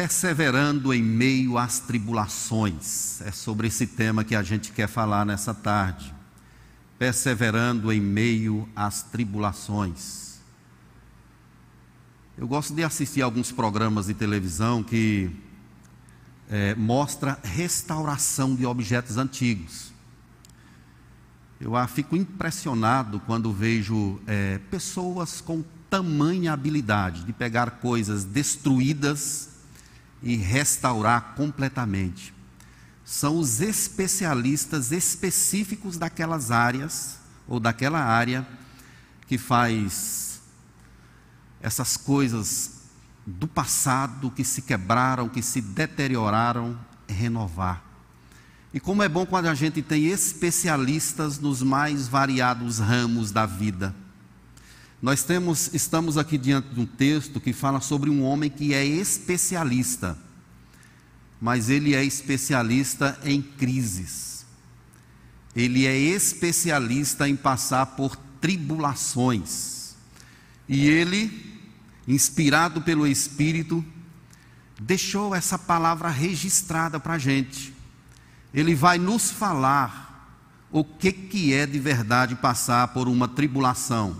perseverando em meio às tribulações. É sobre esse tema que a gente quer falar nessa tarde. Perseverando em meio às tribulações. Eu gosto de assistir alguns programas de televisão que é, mostra restauração de objetos antigos. Eu fico impressionado quando vejo é, pessoas com tamanha habilidade de pegar coisas destruídas e restaurar completamente. São os especialistas específicos daquelas áreas ou daquela área que faz essas coisas do passado que se quebraram, que se deterioraram, renovar. E como é bom quando a gente tem especialistas nos mais variados ramos da vida. Nós temos, estamos aqui diante de um texto que fala sobre um homem que é especialista, mas ele é especialista em crises. Ele é especialista em passar por tribulações. E ele, inspirado pelo Espírito, deixou essa palavra registrada para a gente ele vai nos falar o que, que é de verdade passar por uma tribulação.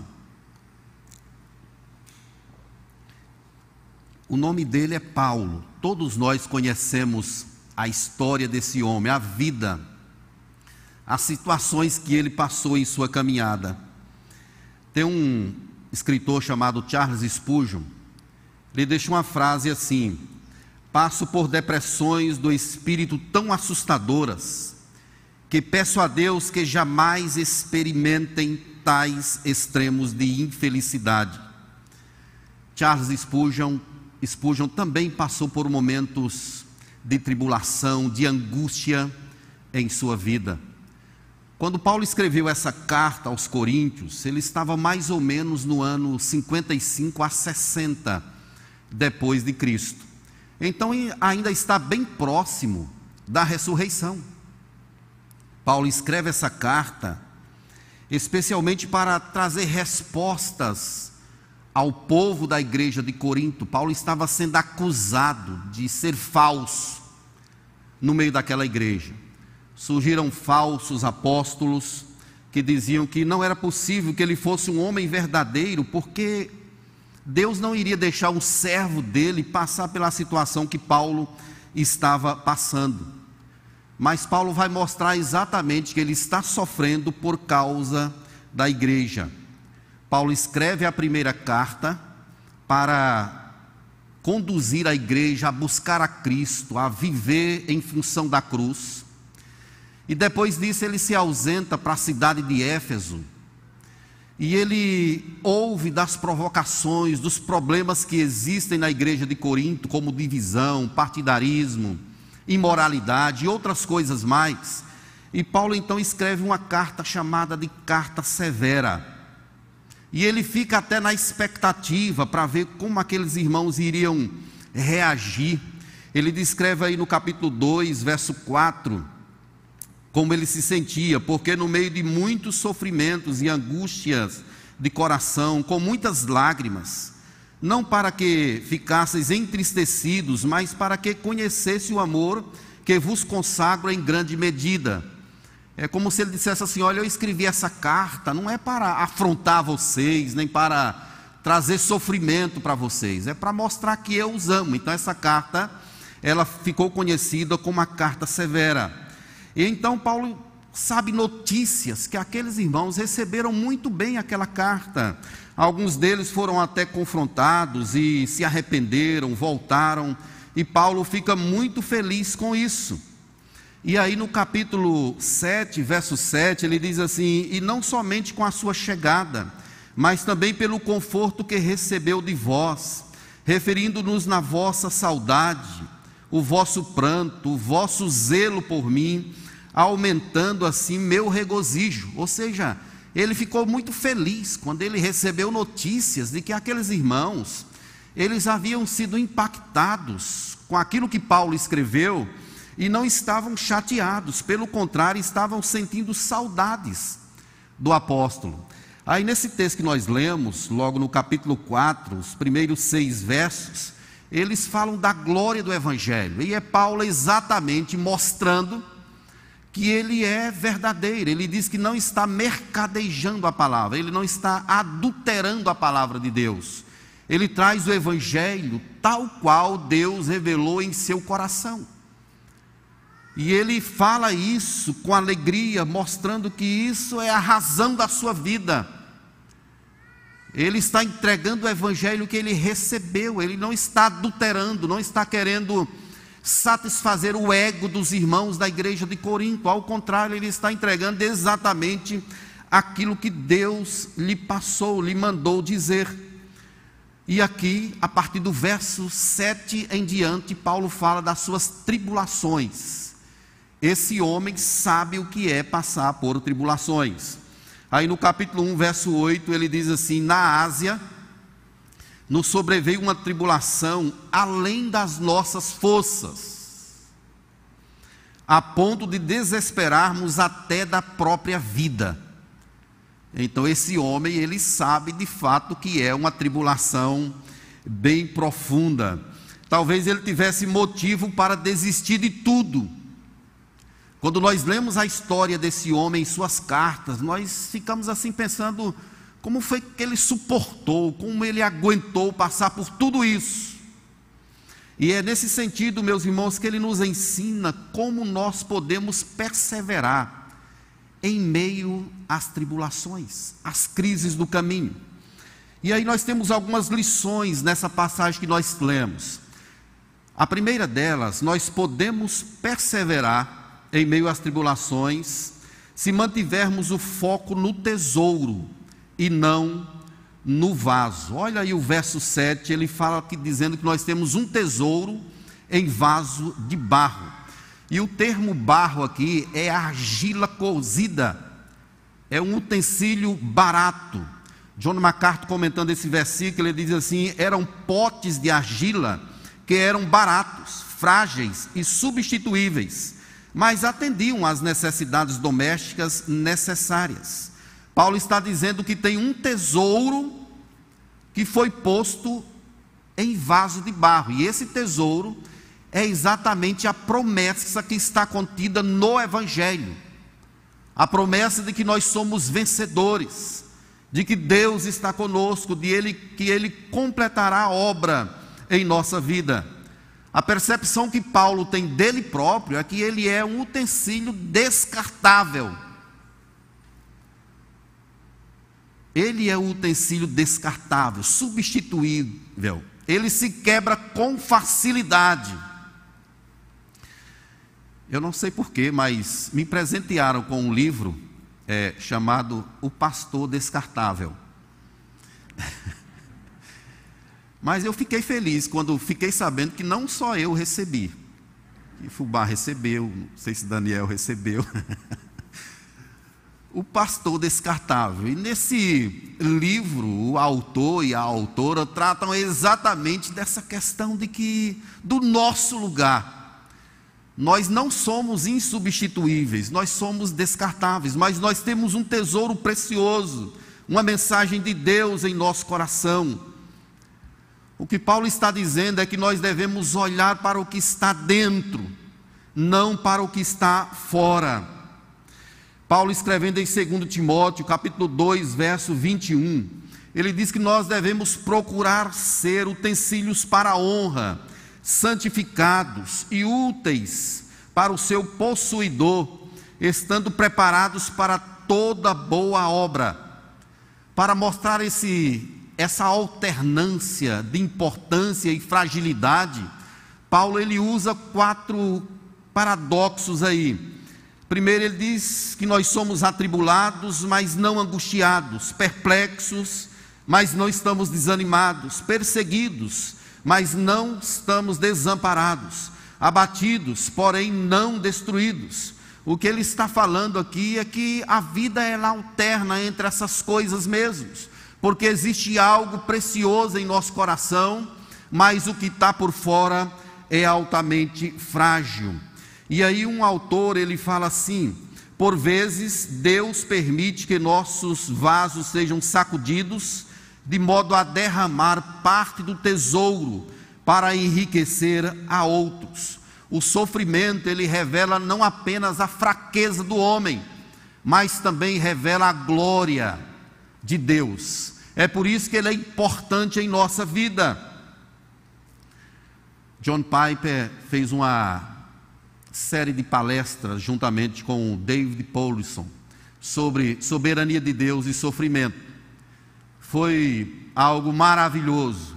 O nome dele é Paulo. Todos nós conhecemos a história desse homem, a vida, as situações que ele passou em sua caminhada. Tem um escritor chamado Charles Spurgeon. Ele deixa uma frase assim: Passo por depressões do espírito tão assustadoras que peço a Deus que jamais experimentem tais extremos de infelicidade. Charles Spurgeon, Spurgeon também passou por momentos de tribulação, de angústia em sua vida. Quando Paulo escreveu essa carta aos Coríntios, ele estava mais ou menos no ano 55 a 60 depois de Cristo. Então ainda está bem próximo da ressurreição. Paulo escreve essa carta especialmente para trazer respostas ao povo da igreja de Corinto. Paulo estava sendo acusado de ser falso no meio daquela igreja. Surgiram falsos apóstolos que diziam que não era possível que ele fosse um homem verdadeiro, porque Deus não iria deixar um servo dele passar pela situação que Paulo estava passando. Mas Paulo vai mostrar exatamente que ele está sofrendo por causa da igreja. Paulo escreve a primeira carta para conduzir a igreja a buscar a Cristo, a viver em função da cruz. E depois disso ele se ausenta para a cidade de Éfeso, e ele ouve das provocações, dos problemas que existem na igreja de Corinto, como divisão, partidarismo, imoralidade e outras coisas mais. E Paulo então escreve uma carta chamada de Carta Severa. E ele fica até na expectativa para ver como aqueles irmãos iriam reagir. Ele descreve aí no capítulo 2, verso 4 como ele se sentia, porque no meio de muitos sofrimentos e angústias de coração, com muitas lágrimas, não para que ficasseis entristecidos, mas para que conhecesse o amor que vos consagra em grande medida. É como se ele dissesse assim: Olha, eu escrevi essa carta, não é para afrontar vocês, nem para trazer sofrimento para vocês, é para mostrar que eu os amo. Então, essa carta, ela ficou conhecida como a carta severa. E então Paulo sabe notícias que aqueles irmãos receberam muito bem aquela carta. Alguns deles foram até confrontados e se arrependeram, voltaram, e Paulo fica muito feliz com isso. E aí no capítulo 7, verso 7, ele diz assim: E não somente com a sua chegada, mas também pelo conforto que recebeu de vós, referindo-nos na vossa saudade, o vosso pranto, o vosso zelo por mim, aumentando assim meu regozijo. Ou seja, ele ficou muito feliz quando ele recebeu notícias de que aqueles irmãos, eles haviam sido impactados com aquilo que Paulo escreveu e não estavam chateados, pelo contrário, estavam sentindo saudades do apóstolo. Aí nesse texto que nós lemos, logo no capítulo 4, os primeiros seis versos, eles falam da glória do Evangelho. E é Paulo exatamente mostrando que ele é verdadeiro. Ele diz que não está mercadejando a palavra, ele não está adulterando a palavra de Deus. Ele traz o Evangelho tal qual Deus revelou em seu coração. E ele fala isso com alegria, mostrando que isso é a razão da sua vida. Ele está entregando o evangelho que ele recebeu, ele não está adulterando, não está querendo satisfazer o ego dos irmãos da igreja de Corinto, ao contrário, ele está entregando exatamente aquilo que Deus lhe passou, lhe mandou dizer. E aqui, a partir do verso 7 em diante, Paulo fala das suas tribulações. Esse homem sabe o que é passar por tribulações. Aí no capítulo 1, verso 8, ele diz assim: Na Ásia nos sobreveio uma tribulação além das nossas forças, a ponto de desesperarmos até da própria vida. Então esse homem, ele sabe de fato que é uma tribulação bem profunda. Talvez ele tivesse motivo para desistir de tudo quando nós lemos a história desse homem em suas cartas, nós ficamos assim pensando como foi que ele suportou, como ele aguentou passar por tudo isso. E é nesse sentido, meus irmãos, que ele nos ensina como nós podemos perseverar em meio às tribulações, às crises do caminho. E aí nós temos algumas lições nessa passagem que nós lemos. A primeira delas, nós podemos perseverar em meio às tribulações, se mantivermos o foco no tesouro e não no vaso. Olha aí o verso 7, ele fala aqui dizendo que nós temos um tesouro em vaso de barro. E o termo barro aqui é argila cozida, é um utensílio barato. John MacArthur comentando esse versículo, ele diz assim: eram potes de argila que eram baratos, frágeis e substituíveis mas atendiam às necessidades domésticas necessárias. Paulo está dizendo que tem um tesouro que foi posto em vaso de barro, e esse tesouro é exatamente a promessa que está contida no Evangelho a promessa de que nós somos vencedores, de que Deus está conosco, de ele, que Ele completará a obra em nossa vida. A percepção que Paulo tem dele próprio é que ele é um utensílio descartável. Ele é um utensílio descartável, substituível. Ele se quebra com facilidade. Eu não sei porquê, mas me presentearam com um livro é, chamado O Pastor Descartável. Mas eu fiquei feliz quando fiquei sabendo que não só eu recebi, que Fubá recebeu, não sei se Daniel recebeu, o pastor descartável. E nesse livro, o autor e a autora tratam exatamente dessa questão de que, do nosso lugar, nós não somos insubstituíveis, nós somos descartáveis, mas nós temos um tesouro precioso, uma mensagem de Deus em nosso coração o que Paulo está dizendo é que nós devemos olhar para o que está dentro, não para o que está fora. Paulo escrevendo em 2 Timóteo, capítulo 2, verso 21, ele diz que nós devemos procurar ser utensílios para a honra, santificados e úteis para o seu possuidor, estando preparados para toda boa obra. Para mostrar esse essa alternância de importância e fragilidade, Paulo ele usa quatro paradoxos aí. Primeiro ele diz que nós somos atribulados, mas não angustiados, perplexos, mas não estamos desanimados, perseguidos, mas não estamos desamparados, abatidos, porém não destruídos. O que ele está falando aqui é que a vida ela alterna entre essas coisas mesmos porque existe algo precioso em nosso coração, mas o que está por fora é altamente frágil. E aí um autor ele fala assim: por vezes Deus permite que nossos vasos sejam sacudidos de modo a derramar parte do tesouro para enriquecer a outros. O sofrimento, ele revela não apenas a fraqueza do homem, mas também revela a glória de Deus. É por isso que ele é importante em nossa vida. John Piper fez uma série de palestras juntamente com David Paulison sobre soberania de Deus e sofrimento. Foi algo maravilhoso.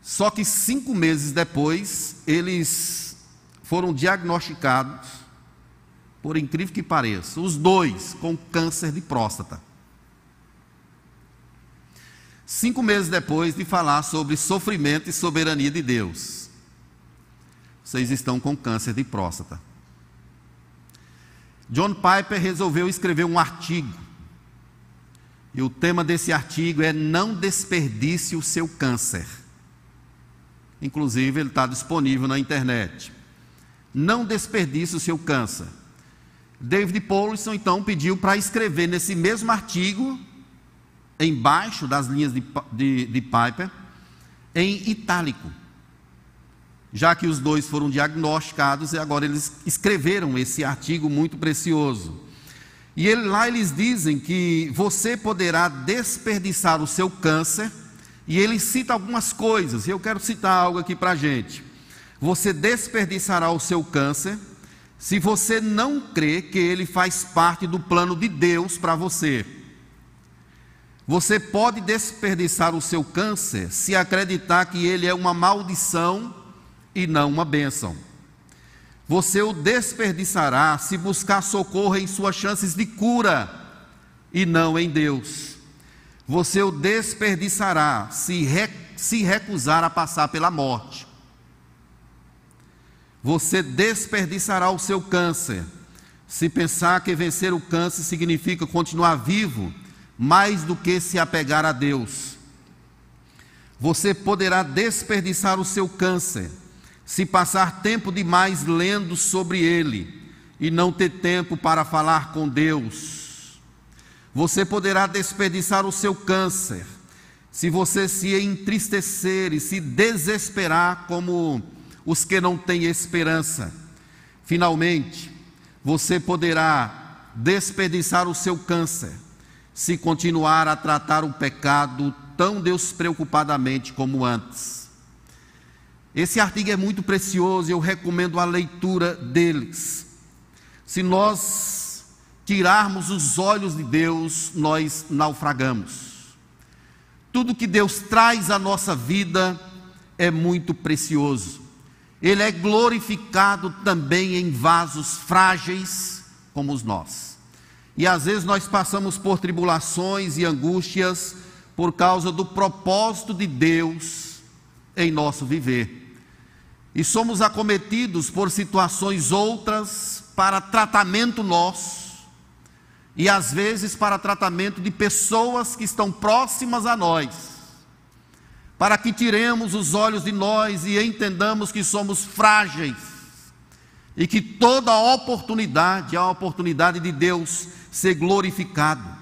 Só que cinco meses depois, eles foram diagnosticados, por incrível que pareça, os dois com câncer de próstata. Cinco meses depois de falar sobre sofrimento e soberania de Deus, vocês estão com câncer de próstata. John Piper resolveu escrever um artigo. E o tema desse artigo é Não desperdice o seu câncer. Inclusive, ele está disponível na internet. Não desperdice o seu câncer. David Paulson então pediu para escrever nesse mesmo artigo, embaixo das linhas de, de, de Piper, em itálico. Já que os dois foram diagnosticados e agora eles escreveram esse artigo muito precioso. E ele, lá eles dizem que você poderá desperdiçar o seu câncer e ele cita algumas coisas, e eu quero citar algo aqui para a gente. Você desperdiçará o seu câncer se você não crê que ele faz parte do plano de Deus para você. Você pode desperdiçar o seu câncer se acreditar que ele é uma maldição e não uma bênção. Você o desperdiçará se buscar socorro em suas chances de cura e não em Deus você o desperdiçará se, re, se recusar a passar pela morte. Você desperdiçará o seu câncer se pensar que vencer o câncer significa continuar vivo mais do que se apegar a Deus. Você poderá desperdiçar o seu câncer se passar tempo demais lendo sobre ele e não ter tempo para falar com Deus você poderá desperdiçar o seu câncer se você se entristecer e se desesperar como os que não têm esperança. Finalmente, você poderá desperdiçar o seu câncer se continuar a tratar o pecado tão despreocupadamente como antes. Esse artigo é muito precioso e eu recomendo a leitura deles. Se nós tirarmos os olhos de Deus, nós naufragamos. Tudo que Deus traz à nossa vida é muito precioso. Ele é glorificado também em vasos frágeis como os nossos. E às vezes nós passamos por tribulações e angústias por causa do propósito de Deus em nosso viver. E somos acometidos por situações outras para tratamento nosso e às vezes para tratamento de pessoas que estão próximas a nós, para que tiremos os olhos de nós e entendamos que somos frágeis e que toda oportunidade é a oportunidade de Deus ser glorificado.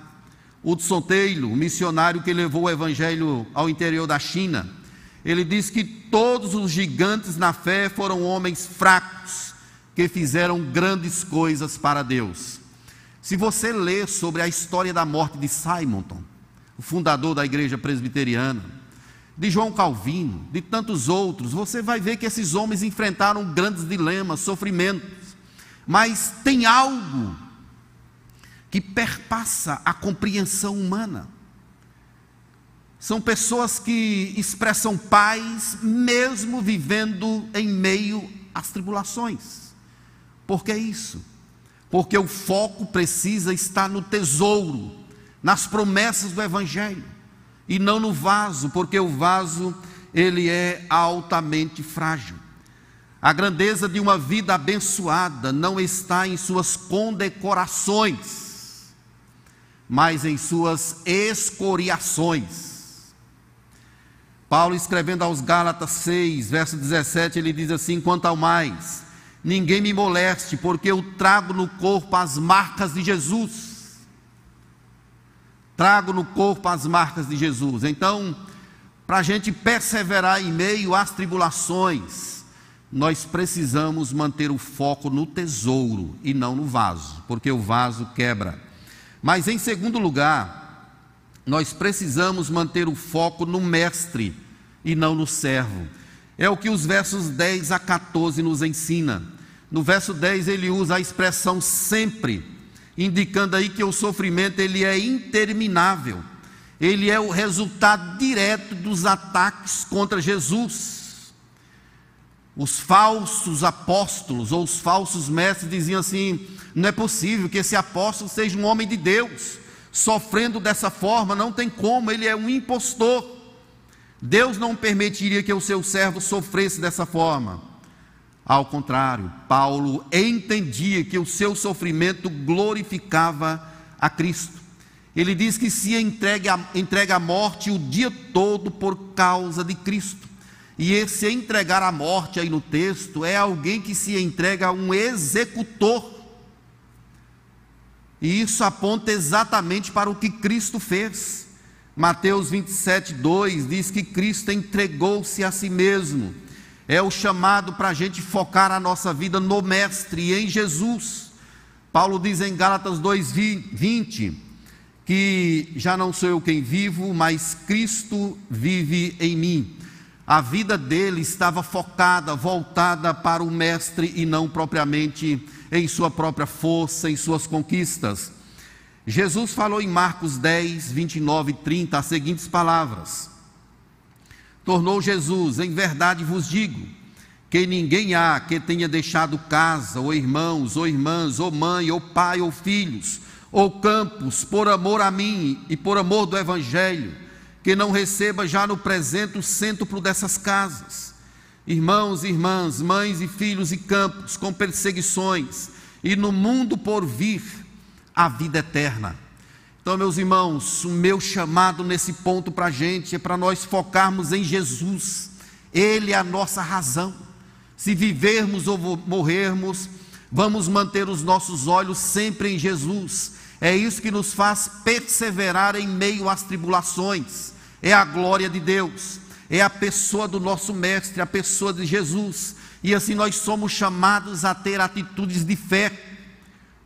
Hudson Taylor, missionário que levou o evangelho ao interior da China, ele diz que todos os gigantes na fé foram homens fracos que fizeram grandes coisas para Deus. Se você ler sobre a história da morte de Simonton, o fundador da igreja presbiteriana, de João Calvino, de tantos outros, você vai ver que esses homens enfrentaram grandes dilemas, sofrimentos, mas tem algo que perpassa a compreensão humana. São pessoas que expressam paz mesmo vivendo em meio às tribulações. Por que isso? porque o foco precisa estar no tesouro, nas promessas do Evangelho, e não no vaso, porque o vaso ele é altamente frágil. A grandeza de uma vida abençoada não está em suas condecorações, mas em suas escoriações. Paulo escrevendo aos Gálatas 6, verso 17, ele diz assim: quanto ao mais, ninguém me moleste, porque eu trago no corpo as marcas de Jesus. Trago no corpo as marcas de Jesus. Então, para a gente perseverar em meio às tribulações, nós precisamos manter o foco no tesouro e não no vaso, porque o vaso quebra. Mas em segundo lugar, nós precisamos manter o foco no mestre e não no servo. É o que os versos 10 a 14 nos ensina. No verso 10 ele usa a expressão sempre, indicando aí que o sofrimento ele é interminável. Ele é o resultado direto dos ataques contra Jesus. Os falsos apóstolos ou os falsos mestres diziam assim: não é possível que esse apóstolo seja um homem de Deus, sofrendo dessa forma, não tem como, ele é um impostor. Deus não permitiria que o seu servo sofresse dessa forma. Ao contrário, Paulo entendia que o seu sofrimento glorificava a Cristo. Ele diz que se entrega, entrega à morte o dia todo por causa de Cristo. E esse entregar à morte aí no texto é alguém que se entrega a um executor. E isso aponta exatamente para o que Cristo fez. Mateus 27, 2 diz que Cristo entregou-se a si mesmo é o chamado para a gente focar a nossa vida no Mestre e em Jesus. Paulo diz em Gálatas 2,20 que já não sou eu quem vivo, mas Cristo vive em mim. A vida dele estava focada, voltada para o Mestre e não propriamente em sua própria força, em suas conquistas. Jesus falou em Marcos 10, 29 e 30 as seguintes palavras: tornou Jesus: Em verdade vos digo, que ninguém há que tenha deixado casa, ou irmãos, ou irmãs, ou mãe, ou pai, ou filhos, ou campos, por amor a mim e por amor do Evangelho, que não receba já no presente o cêntuplo dessas casas. Irmãos e irmãs, mães e filhos e campos, com perseguições, e no mundo por vir a vida eterna. Então, meus irmãos, o meu chamado nesse ponto para a gente é para nós focarmos em Jesus, Ele é a nossa razão. Se vivermos ou morrermos, vamos manter os nossos olhos sempre em Jesus. É isso que nos faz perseverar em meio às tribulações. É a glória de Deus, é a pessoa do nosso Mestre, a pessoa de Jesus. E assim nós somos chamados a ter atitudes de fé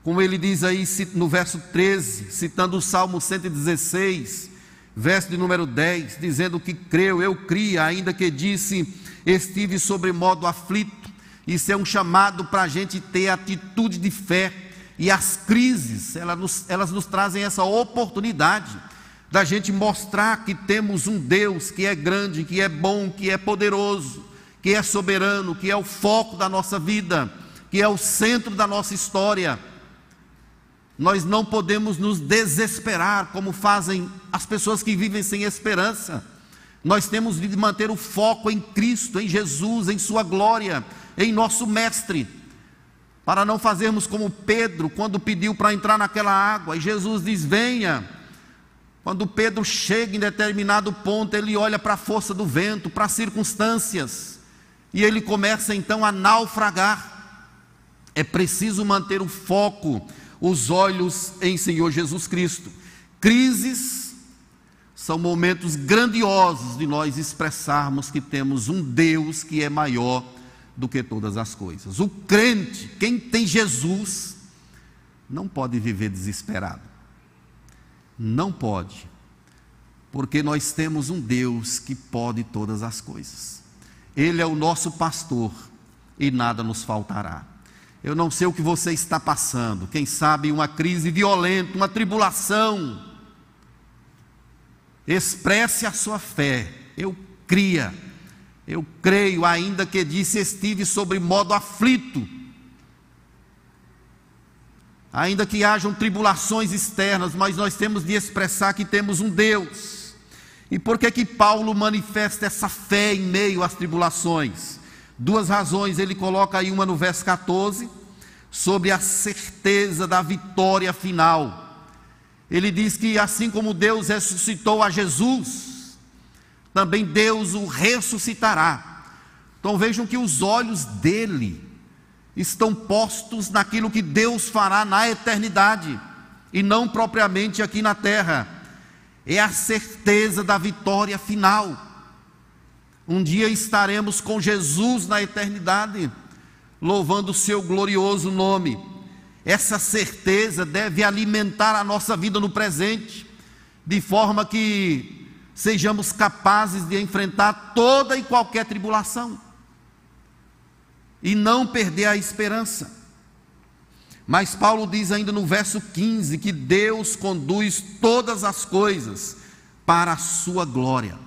como ele diz aí no verso 13, citando o Salmo 116, verso de número 10, dizendo que creu, eu cria, ainda que disse, estive sobre modo aflito. Isso é um chamado para a gente ter atitude de fé. E as crises, elas nos, elas nos trazem essa oportunidade da gente mostrar que temos um Deus que é grande, que é bom, que é poderoso, que é soberano, que é o foco da nossa vida, que é o centro da nossa história nós não podemos nos desesperar como fazem as pessoas que vivem sem esperança. Nós temos de manter o foco em Cristo, em Jesus, em Sua glória, em nosso Mestre, para não fazermos como Pedro, quando pediu para entrar naquela água, e Jesus diz: Venha. Quando Pedro chega em determinado ponto, ele olha para a força do vento, para as circunstâncias, e ele começa então a naufragar. É preciso manter o foco os olhos em Senhor Jesus Cristo. Crises são momentos grandiosos de nós expressarmos que temos um Deus que é maior do que todas as coisas. O crente, quem tem Jesus, não pode viver desesperado. Não pode. Porque nós temos um Deus que pode todas as coisas. Ele é o nosso pastor e nada nos faltará. Eu não sei o que você está passando, quem sabe uma crise violenta, uma tribulação. Expresse a sua fé. Eu cria, eu creio, ainda que disse estive sobre modo aflito. Ainda que hajam tribulações externas, mas nós temos de expressar que temos um Deus. E por que que Paulo manifesta essa fé em meio às tribulações? Duas razões, ele coloca aí uma no verso 14, sobre a certeza da vitória final. Ele diz que assim como Deus ressuscitou a Jesus, também Deus o ressuscitará. Então vejam que os olhos dele estão postos naquilo que Deus fará na eternidade e não propriamente aqui na terra. É a certeza da vitória final. Um dia estaremos com Jesus na eternidade, louvando o seu glorioso nome. Essa certeza deve alimentar a nossa vida no presente, de forma que sejamos capazes de enfrentar toda e qualquer tribulação e não perder a esperança. Mas Paulo diz ainda no verso 15 que Deus conduz todas as coisas para a sua glória.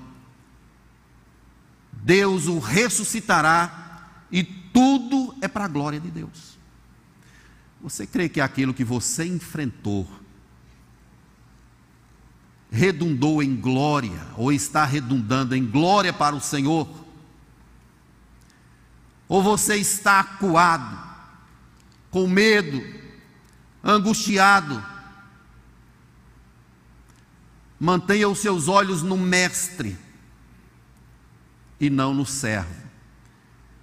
Deus o ressuscitará e tudo é para a glória de Deus. Você crê que aquilo que você enfrentou redundou em glória ou está redundando em glória para o Senhor? Ou você está acuado, com medo, angustiado? Mantenha os seus olhos no Mestre e não no servo.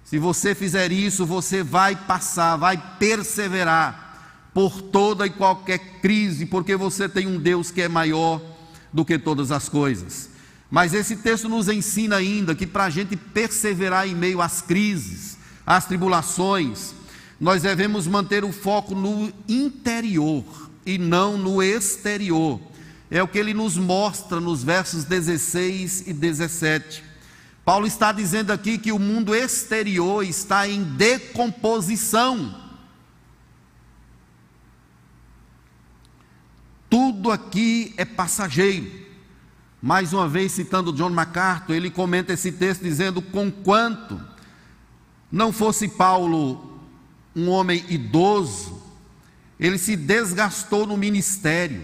Se você fizer isso, você vai passar, vai perseverar por toda e qualquer crise, porque você tem um Deus que é maior do que todas as coisas. Mas esse texto nos ensina ainda que para a gente perseverar em meio às crises, às tribulações, nós devemos manter o foco no interior e não no exterior. É o que ele nos mostra nos versos 16 e 17. Paulo está dizendo aqui que o mundo exterior está em decomposição. Tudo aqui é passageiro. Mais uma vez, citando John MacArthur, ele comenta esse texto dizendo: Conquanto não fosse Paulo um homem idoso, ele se desgastou no ministério,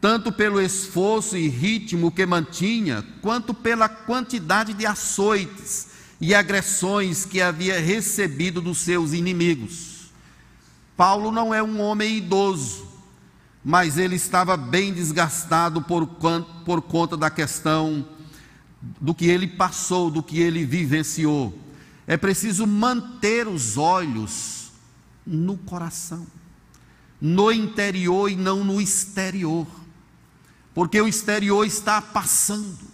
tanto pelo esforço e ritmo que mantinha, quanto pela quantidade de açoites e agressões que havia recebido dos seus inimigos. Paulo não é um homem idoso, mas ele estava bem desgastado por, por conta da questão do que ele passou, do que ele vivenciou. É preciso manter os olhos no coração, no interior e não no exterior, porque o exterior está passando,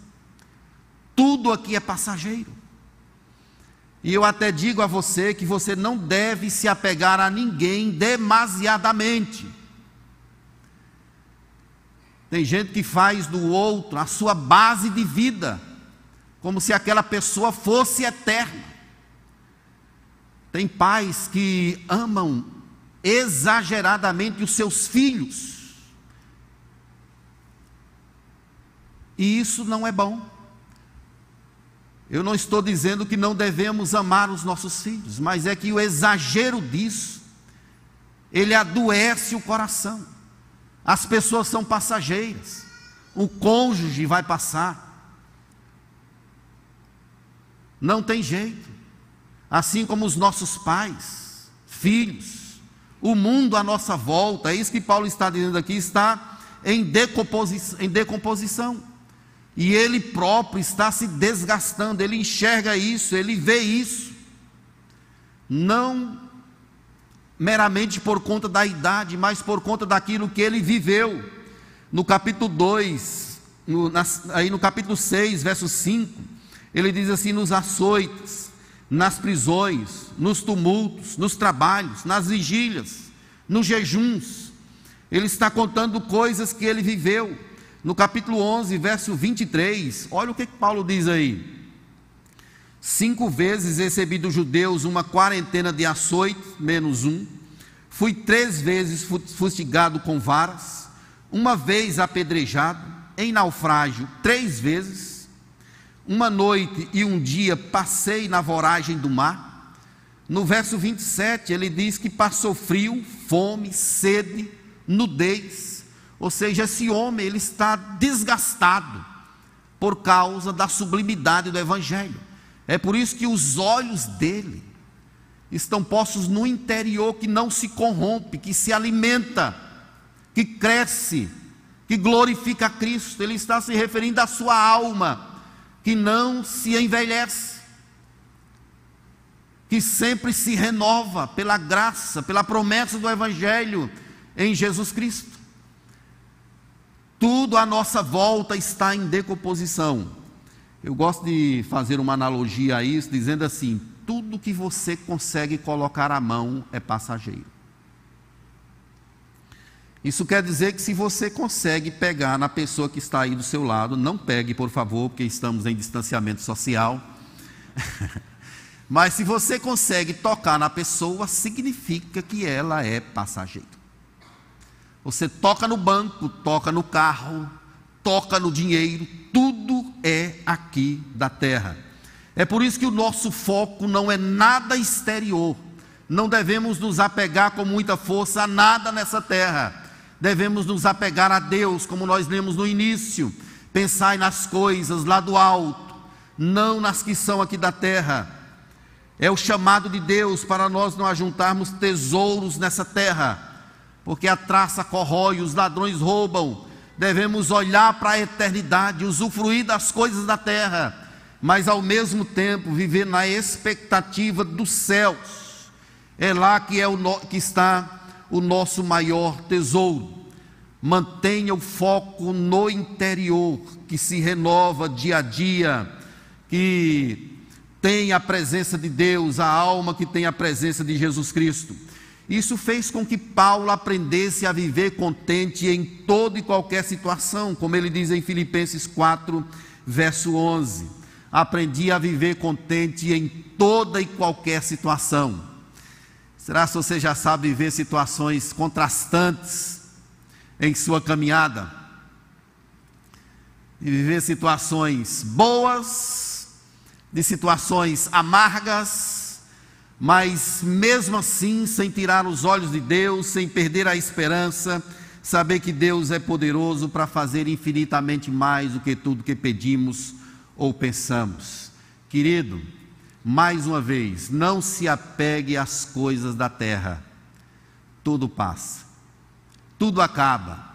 tudo aqui é passageiro. E eu até digo a você que você não deve se apegar a ninguém demasiadamente. Tem gente que faz do outro a sua base de vida, como se aquela pessoa fosse eterna. Tem pais que amam exageradamente os seus filhos. E isso não é bom. Eu não estou dizendo que não devemos amar os nossos filhos, mas é que o exagero disso, ele adoece o coração. As pessoas são passageiras. O cônjuge vai passar. Não tem jeito. Assim como os nossos pais, filhos, o mundo à nossa volta, é isso que Paulo está dizendo aqui, está em decomposição, em decomposição. E ele próprio está se desgastando, ele enxerga isso, ele vê isso. Não meramente por conta da idade, mas por conta daquilo que ele viveu. No capítulo 2, no, aí no capítulo 6, verso 5, ele diz assim: nos açoites, nas prisões, nos tumultos, nos trabalhos, nas vigílias, nos jejuns. Ele está contando coisas que ele viveu. No capítulo 11, verso 23, olha o que, que Paulo diz aí. Cinco vezes recebi dos judeus uma quarentena de açoite, menos um. Fui três vezes fustigado com varas, uma vez apedrejado, em naufrágio três vezes. Uma noite e um dia passei na voragem do mar. No verso 27, ele diz que passou frio, fome, sede, nudez. Ou seja, esse homem ele está desgastado por causa da sublimidade do evangelho. É por isso que os olhos dele estão postos no interior que não se corrompe, que se alimenta, que cresce, que glorifica a Cristo. Ele está se referindo à sua alma, que não se envelhece, que sempre se renova pela graça, pela promessa do Evangelho em Jesus Cristo. Tudo à nossa volta está em decomposição. Eu gosto de fazer uma analogia a isso, dizendo assim: tudo que você consegue colocar a mão é passageiro. Isso quer dizer que se você consegue pegar na pessoa que está aí do seu lado, não pegue, por favor, porque estamos em distanciamento social. Mas se você consegue tocar na pessoa, significa que ela é passageiro. Você toca no banco, toca no carro, toca no dinheiro, tudo é aqui da terra. É por isso que o nosso foco não é nada exterior. Não devemos nos apegar com muita força a nada nessa terra devemos nos apegar a Deus, como nós lemos no início. Pensai nas coisas lá do alto, não nas que são aqui da terra. É o chamado de Deus para nós não ajuntarmos tesouros nessa terra, porque a traça corrói, os ladrões roubam. Devemos olhar para a eternidade, usufruir das coisas da terra, mas ao mesmo tempo viver na expectativa dos céus. É lá que, é o, que está o nosso maior tesouro. Mantenha o foco no interior, que se renova dia a dia, que tem a presença de Deus, a alma que tem a presença de Jesus Cristo. Isso fez com que Paulo aprendesse a viver contente em toda e qualquer situação, como ele diz em Filipenses 4, verso 11. Aprendi a viver contente em toda e qualquer situação. Será que você já sabe viver situações contrastantes em sua caminhada? E viver situações boas, de situações amargas, mas mesmo assim, sem tirar os olhos de Deus, sem perder a esperança, saber que Deus é poderoso para fazer infinitamente mais do que tudo que pedimos ou pensamos. Querido, mais uma vez, não se apegue às coisas da terra. Tudo passa, tudo acaba.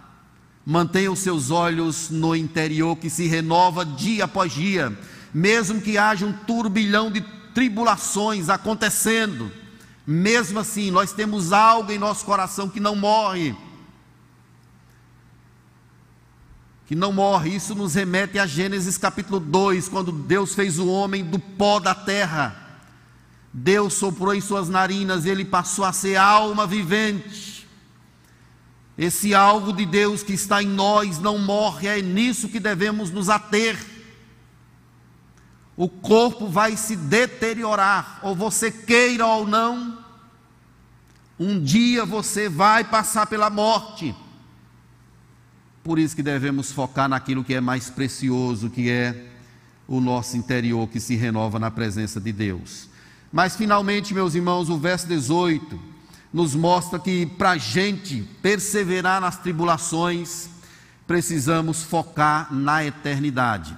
Mantenha os seus olhos no interior que se renova dia após dia, mesmo que haja um turbilhão de tribulações acontecendo. Mesmo assim, nós temos algo em nosso coração que não morre que não morre. Isso nos remete a Gênesis capítulo 2, quando Deus fez o homem do pó da terra. Deus soprou em suas narinas, ele passou a ser alma vivente. Esse algo de Deus que está em nós não morre, é nisso que devemos nos ater. O corpo vai se deteriorar, ou você queira ou não, um dia você vai passar pela morte. Por isso que devemos focar naquilo que é mais precioso, que é o nosso interior que se renova na presença de Deus. Mas finalmente, meus irmãos, o verso 18 nos mostra que para a gente perseverar nas tribulações, precisamos focar na eternidade.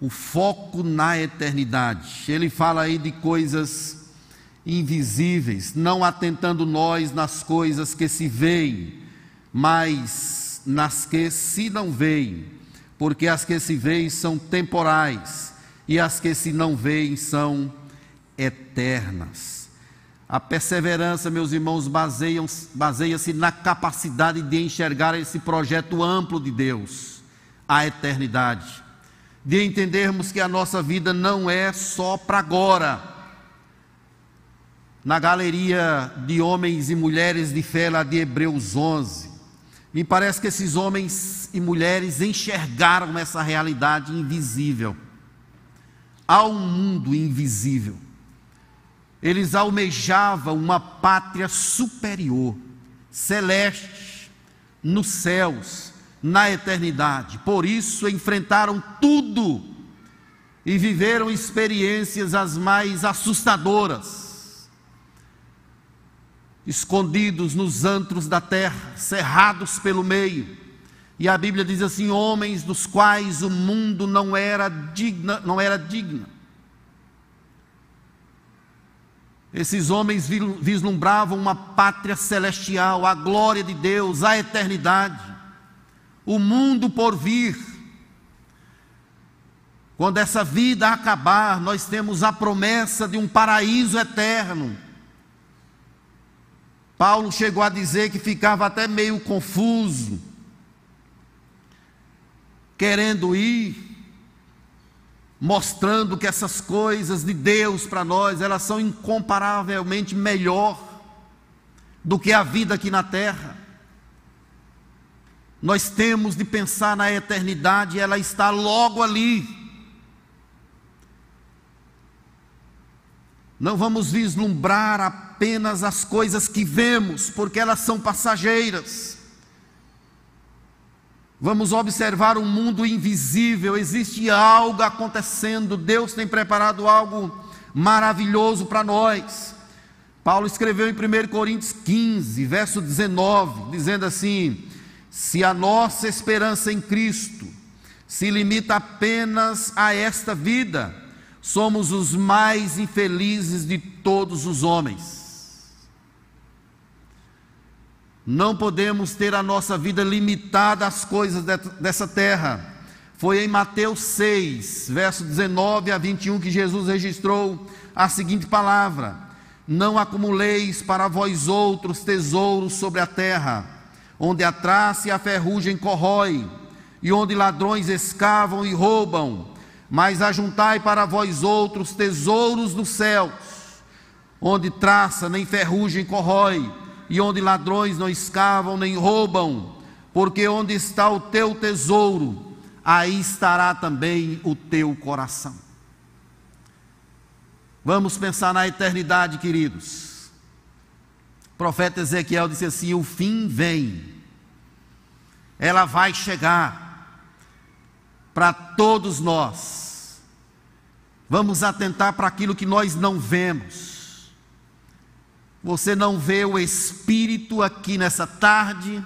O foco na eternidade. Ele fala aí de coisas invisíveis, não atentando nós nas coisas que se veem, mas nas que se não veem, porque as que se veem são temporais e as que se não veem são eternas. A perseverança, meus irmãos, baseia-se na capacidade de enxergar esse projeto amplo de Deus, a eternidade, de entendermos que a nossa vida não é só para agora, na galeria de homens e mulheres de fé lá de Hebreus 11, me parece que esses homens e mulheres enxergaram essa realidade invisível. Há um mundo invisível. Eles almejavam uma pátria superior, celeste, nos céus, na eternidade. Por isso enfrentaram tudo e viveram experiências as mais assustadoras escondidos nos antros da terra, cerrados pelo meio. E a Bíblia diz assim: homens dos quais o mundo não era digna, não era digno. Esses homens vislumbravam uma pátria celestial, a glória de Deus, a eternidade, o mundo por vir. Quando essa vida acabar, nós temos a promessa de um paraíso eterno Paulo chegou a dizer que ficava até meio confuso, querendo ir, mostrando que essas coisas de Deus para nós, elas são incomparavelmente melhor do que a vida aqui na terra. Nós temos de pensar na eternidade, ela está logo ali. Não vamos vislumbrar apenas as coisas que vemos, porque elas são passageiras. Vamos observar um mundo invisível, existe algo acontecendo, Deus tem preparado algo maravilhoso para nós. Paulo escreveu em 1 Coríntios 15, verso 19, dizendo assim: Se a nossa esperança em Cristo se limita apenas a esta vida, somos os mais infelizes de todos os homens. Não podemos ter a nossa vida limitada às coisas dessa terra. Foi em Mateus 6, verso 19 a 21, que Jesus registrou a seguinte palavra: Não acumuleis para vós outros tesouros sobre a terra, onde a traça e a ferrugem corrói, e onde ladrões escavam e roubam, mas ajuntai para vós outros tesouros dos céus, onde traça nem ferrugem corrói e onde ladrões não escavam nem roubam, porque onde está o teu tesouro, aí estará também o teu coração. Vamos pensar na eternidade, queridos. O profeta Ezequiel disse assim: o fim vem, ela vai chegar para todos nós. Vamos atentar para aquilo que nós não vemos você não vê o Espírito aqui nessa tarde,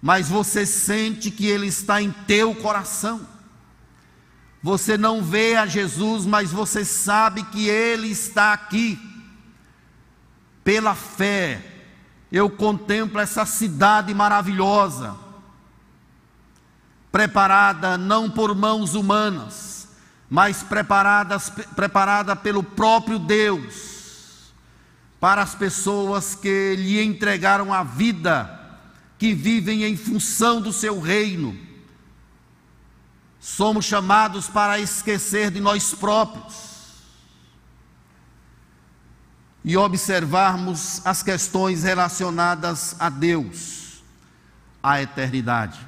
mas você sente que Ele está em teu coração. Você não vê a Jesus, mas você sabe que Ele está aqui. Pela fé, eu contemplo essa cidade maravilhosa, preparada não por mãos humanas, mas preparada, pelo próprio Deus para as pessoas que lhe entregaram a vida, que vivem em função do seu reino. Somos chamados para esquecer de nós próprios e observarmos as questões relacionadas a Deus, à eternidade.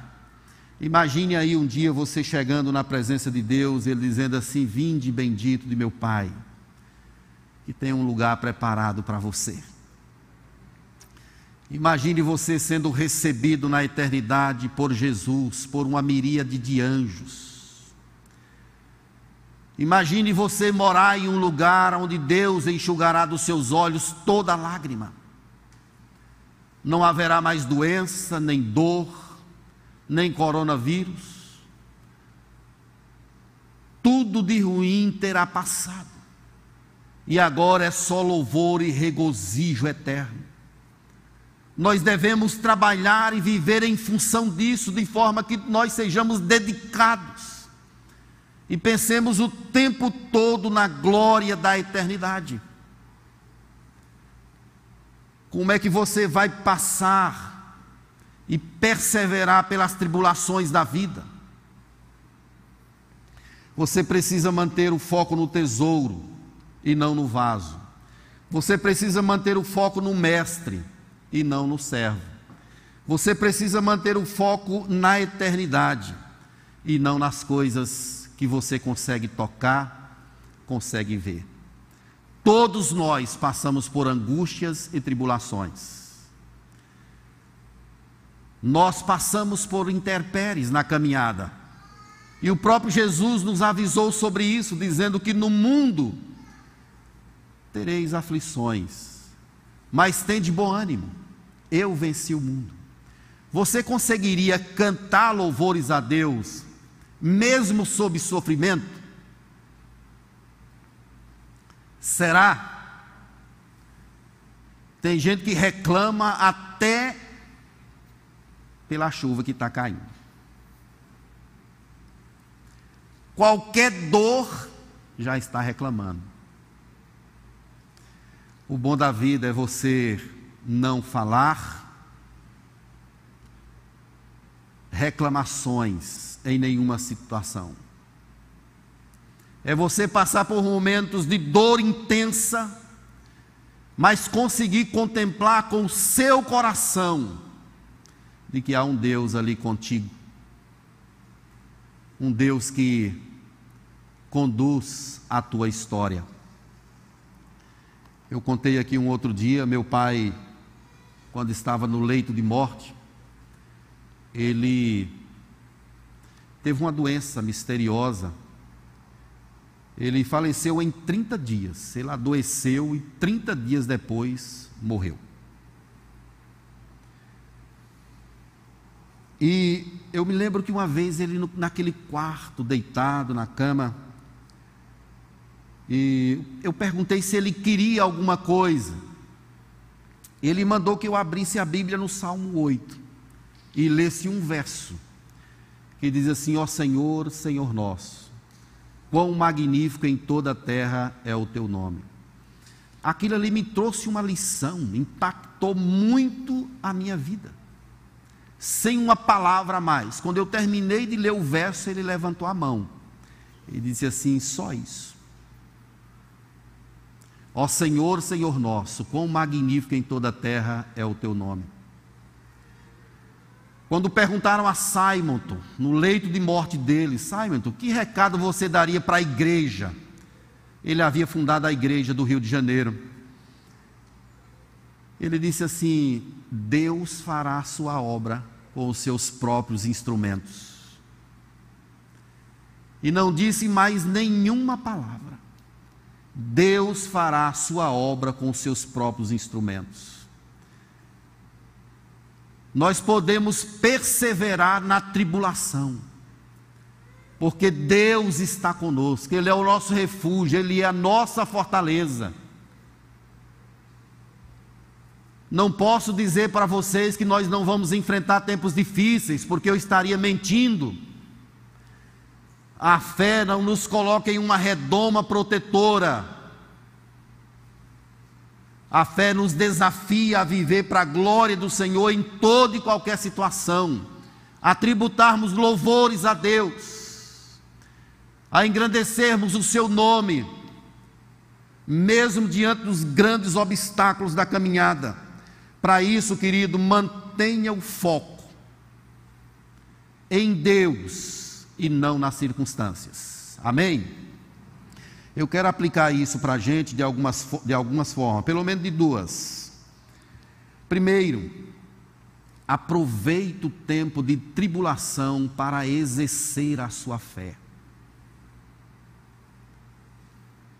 Imagine aí um dia você chegando na presença de Deus, ele dizendo assim: Vinde bendito de meu Pai que tem um lugar preparado para você. Imagine você sendo recebido na eternidade por Jesus, por uma miríade de anjos. Imagine você morar em um lugar onde Deus enxugará dos seus olhos toda lágrima. Não haverá mais doença, nem dor, nem coronavírus. Tudo de ruim terá passado e agora é só louvor e regozijo eterno. Nós devemos trabalhar e viver em função disso, de forma que nós sejamos dedicados e pensemos o tempo todo na glória da eternidade. Como é que você vai passar e perseverar pelas tribulações da vida? Você precisa manter o foco no tesouro e não no vaso. Você precisa manter o foco no mestre e não no servo. Você precisa manter o foco na eternidade e não nas coisas que você consegue tocar, consegue ver. Todos nós passamos por angústias e tribulações. Nós passamos por intempéries na caminhada. E o próprio Jesus nos avisou sobre isso, dizendo que no mundo tereis aflições, mas tende bom ânimo, eu venci o mundo. Você conseguiria cantar louvores a Deus, mesmo sob sofrimento? Será? Tem gente que reclama até pela chuva que está caindo. Qualquer dor já está reclamando. O bom da vida é você não falar reclamações em nenhuma situação. é você passar por momentos de dor intensa, mas conseguir contemplar com o seu coração de que há um Deus ali contigo. Um Deus que conduz a tua história. Eu contei aqui um outro dia, meu pai, quando estava no leito de morte, ele teve uma doença misteriosa ele faleceu em 30 dias. Ele adoeceu e 30 dias depois morreu. E eu me lembro que uma vez ele naquele quarto, deitado na cama, e eu perguntei se ele queria alguma coisa. Ele mandou que eu abrisse a Bíblia no Salmo 8 e lesse um verso que diz assim: Ó Senhor, Senhor nosso, Quão magnífico em toda a terra é o teu nome. Aquilo ali me trouxe uma lição, impactou muito a minha vida. Sem uma palavra a mais. Quando eu terminei de ler o verso, ele levantou a mão e disse assim: só isso. Ó Senhor, Senhor nosso, quão magnífico em toda a terra é o teu nome. Quando perguntaram a Simon, no leito de morte dele, Simon, que recado você daria para a igreja? Ele havia fundado a igreja do Rio de Janeiro. Ele disse assim: Deus fará sua obra com os seus próprios instrumentos. E não disse mais nenhuma palavra. Deus fará sua obra com os seus próprios instrumentos nós podemos perseverar na tribulação, porque Deus está conosco, Ele é o nosso refúgio, Ele é a nossa fortaleza. Não posso dizer para vocês que nós não vamos enfrentar tempos difíceis, porque eu estaria mentindo. A fé não nos coloca em uma redoma protetora, a fé nos desafia a viver para a glória do Senhor em toda e qualquer situação, a tributarmos louvores a Deus, a engrandecermos o Seu nome, mesmo diante dos grandes obstáculos da caminhada. Para isso, querido, mantenha o foco em Deus e não nas circunstâncias. Amém? Eu quero aplicar isso para a gente de algumas, de algumas formas, pelo menos de duas. Primeiro, aproveite o tempo de tribulação para exercer a sua fé.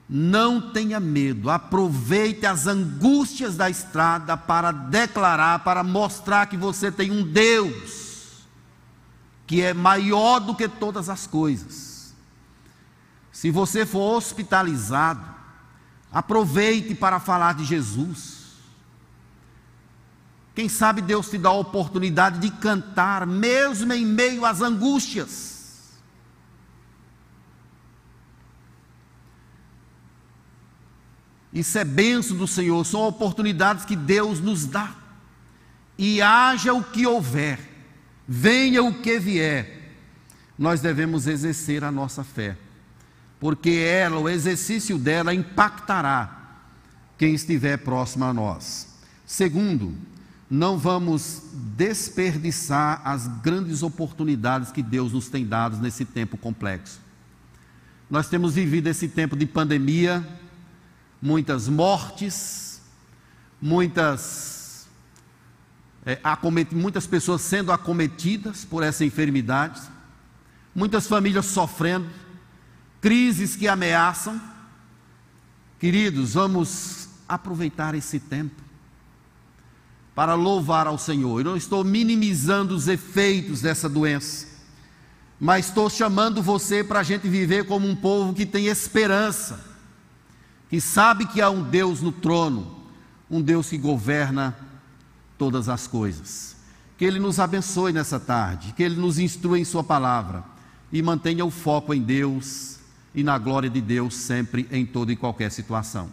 Não tenha medo, aproveite as angústias da estrada para declarar, para mostrar que você tem um Deus que é maior do que todas as coisas se você for hospitalizado, aproveite para falar de Jesus. Quem sabe Deus te dá a oportunidade de cantar, mesmo em meio às angústias. Isso é benção do Senhor, são oportunidades que Deus nos dá. E haja o que houver, venha o que vier, nós devemos exercer a nossa fé porque ela, o exercício dela impactará quem estiver próximo a nós. Segundo, não vamos desperdiçar as grandes oportunidades que Deus nos tem dado nesse tempo complexo. Nós temos vivido esse tempo de pandemia, muitas mortes, muitas, é, muitas pessoas sendo acometidas por essa enfermidade, muitas famílias sofrendo, crises que ameaçam. Queridos, vamos aproveitar esse tempo para louvar ao Senhor. Eu não estou minimizando os efeitos dessa doença, mas estou chamando você para a gente viver como um povo que tem esperança, que sabe que há um Deus no trono, um Deus que governa todas as coisas. Que Ele nos abençoe nessa tarde, que Ele nos instrua em Sua palavra e mantenha o foco em Deus e na glória de Deus sempre em toda e qualquer situação.